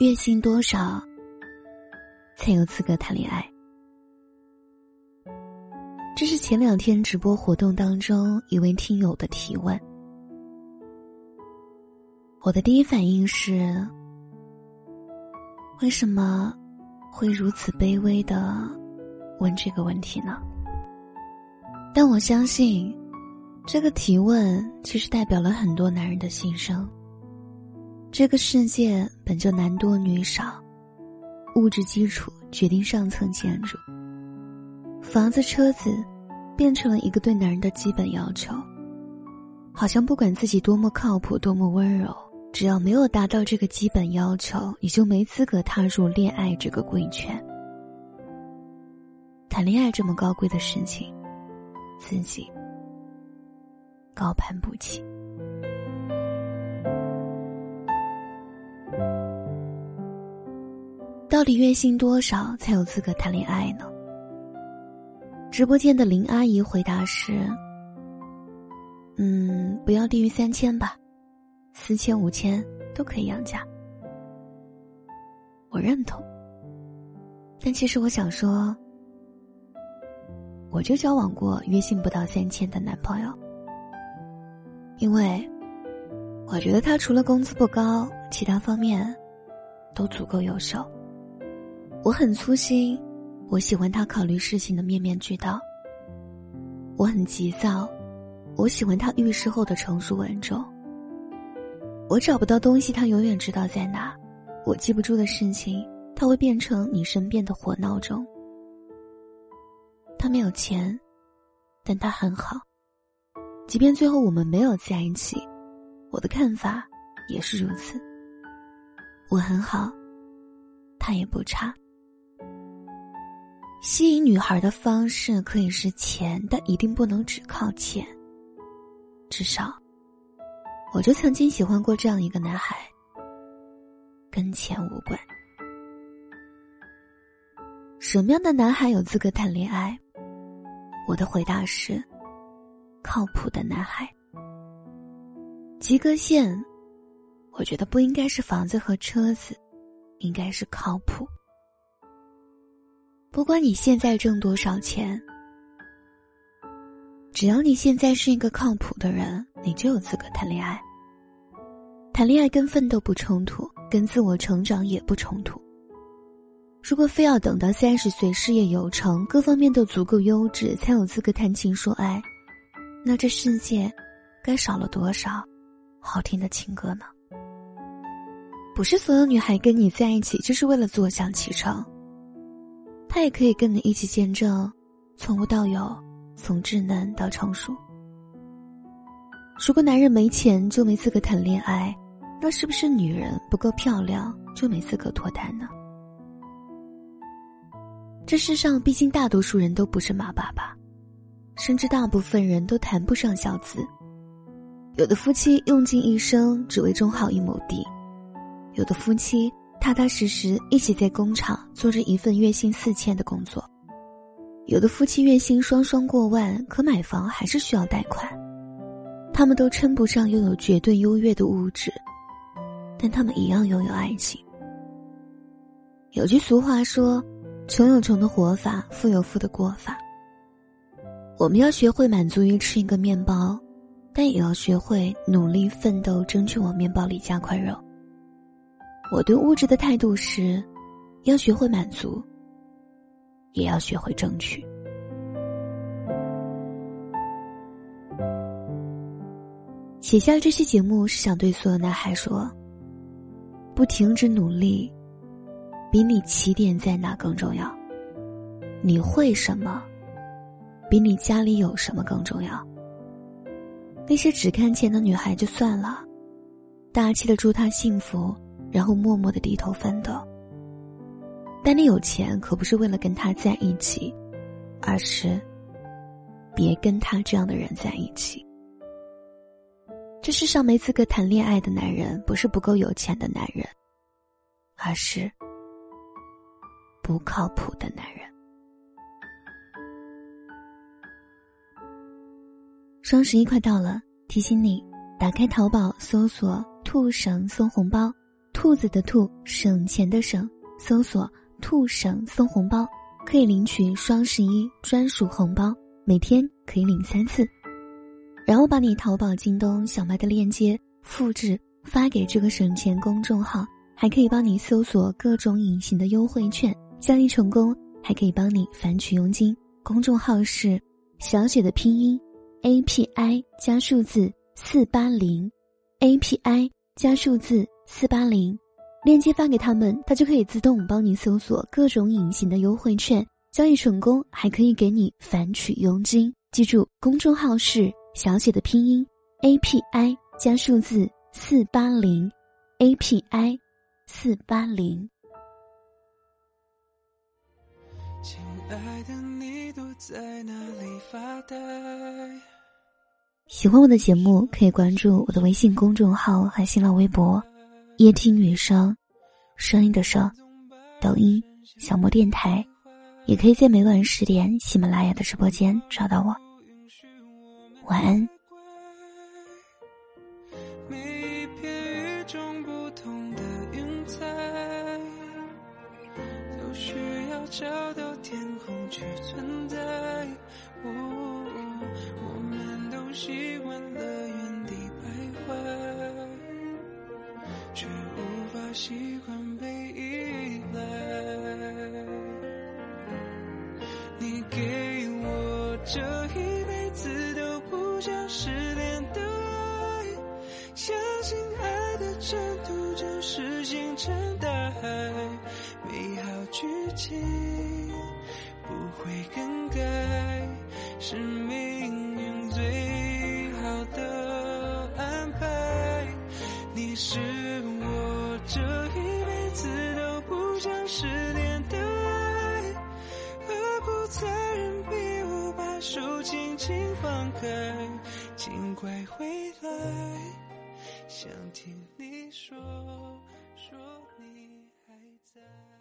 月薪多少才有资格谈恋爱？这是前两天直播活动当中一位听友的提问。我的第一反应是：为什么会如此卑微的问这个问题呢？但我相信，这个提问其实代表了很多男人的心声。这个世界本就男多女少，物质基础决定上层建筑。房子、车子，变成了一个对男人的基本要求。好像不管自己多么靠谱、多么温柔，只要没有达到这个基本要求，你就没资格踏入恋爱这个贵圈。谈恋爱这么高贵的事情，自己高攀不起。到底月薪多少才有资格谈恋爱呢？直播间的林阿姨回答是：“嗯，不要低于三千吧，四千、五千都可以养家。”我认同，但其实我想说，我就交往过月薪不到三千的男朋友，因为我觉得他除了工资不高，其他方面都足够优秀。我很粗心，我喜欢他考虑事情的面面俱到。我很急躁，我喜欢他遇事后的成熟稳重。我找不到东西，他永远知道在哪；我记不住的事情，他会变成你身边的活闹钟。他没有钱，但他很好。即便最后我们没有在一起，我的看法也是如此。我很好，他也不差。吸引女孩的方式可以是钱，但一定不能只靠钱。至少，我就曾经喜欢过这样一个男孩，跟钱无关。什么样的男孩有资格谈恋爱？我的回答是：靠谱的男孩。及格线，我觉得不应该是房子和车子，应该是靠谱。不管你现在挣多少钱，只要你现在是一个靠谱的人，你就有资格谈恋爱。谈恋爱跟奋斗不冲突，跟自我成长也不冲突。如果非要等到三十岁，事业有成，各方面都足够优质，才有资格谈情说爱，那这世界该少了多少好听的情歌呢？不是所有女孩跟你在一起就是为了坐享其成。他也可以跟你一起见证，从无到有，从稚嫩到成熟。如果男人没钱就没资格谈恋爱，那是不是女人不够漂亮就没资格脱单呢？这世上毕竟大多数人都不是马爸爸，甚至大部分人都谈不上小子。有的夫妻用尽一生只为种好一亩地，有的夫妻。踏踏实实一起在工厂做着一份月薪四千的工作，有的夫妻月薪双双过万，可买房还是需要贷款。他们都称不上拥有绝对优越的物质，但他们一样拥有爱情。有句俗话说：“穷有穷的活法，富有富的过法。”我们要学会满足于吃一个面包，但也要学会努力奋斗，争取往面包里加块肉。我对物质的态度是，要学会满足，也要学会争取。写下这期节目是想对所有男孩说：不停止努力，比你起点在哪更重要。你会什么，比你家里有什么更重要。那些只看钱的女孩就算了，大气的祝她幸福，然后默默的低头奋斗。但你有钱可不是为了跟他在一起，而是别跟他这样的人在一起。这世上没资格谈恋爱的男人，不是不够有钱的男人，而是不靠谱的男人。双十一快到了，提醒你打开淘宝搜索“兔神送红包”，兔子的兔，省钱的省，搜索“兔省送红包”，可以领取双十一专属红包，每天可以领三次。然后把你淘宝、京东、小卖的链接复制发给这个省钱公众号，还可以帮你搜索各种隐形的优惠券，交易成功还可以帮你返取佣金。公众号是小写的拼音。A P I 加数字四八零，A P I 加数字四八零，链接发给他们，他就可以自动帮你搜索各种隐形的优惠券，交易成功还可以给你返取佣金。记住，公众号是小写的拼音 A P I 加数字四八零，A P I 四八零。亲爱的，你躲在哪里发呆？喜欢我的节目，可以关注我的微信公众号和新浪微博“夜听女生”，声音的声，抖音小莫电台，也可以在每晚十点喜马拉雅的直播间找到我。晚安。找到天空去存征途就是星辰大海，美好剧情不。会更改，是命运最好的安排。你是我这一辈子都不想失联的爱，何苦残忍逼我把手轻轻放开？请快回来，想听你说说你还在。